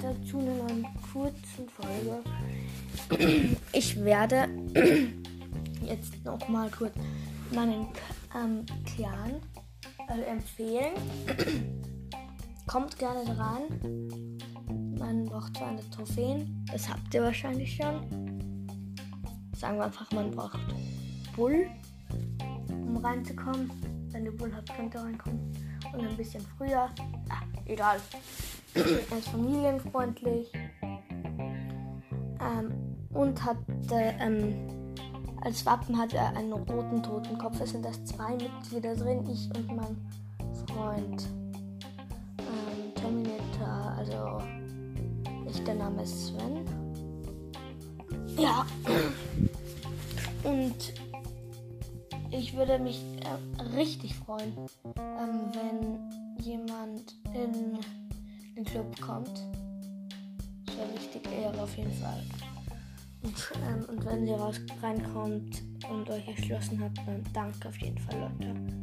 dazu in einer kurzen Folge. Ich werde jetzt noch mal kurz meinen ähm, Clan äh, empfehlen. Kommt gerne dran. Man braucht 200 Trophäen. Das habt ihr wahrscheinlich schon. Sagen wir einfach, man braucht Bull, um reinzukommen. Wenn ihr Bull habt, könnt ihr reinkommen. Und ein bisschen früher. Ah, egal. er ist familienfreundlich. Ähm, und hat ähm, als Wappen hat er einen roten Totenkopf. Es sind das zwei Mitglieder drin, ich und mein Freund. Ähm, Terminator, also nicht der Name ist Sven. Ja. Und ich würde mich äh, richtig freuen, ähm, wenn jemand den Club kommt. Das wäre richtig Ehre auf jeden Fall. Und, ähm, und wenn ihr raus reinkommt und euch erschlossen habt, dann danke auf jeden Fall, Leute.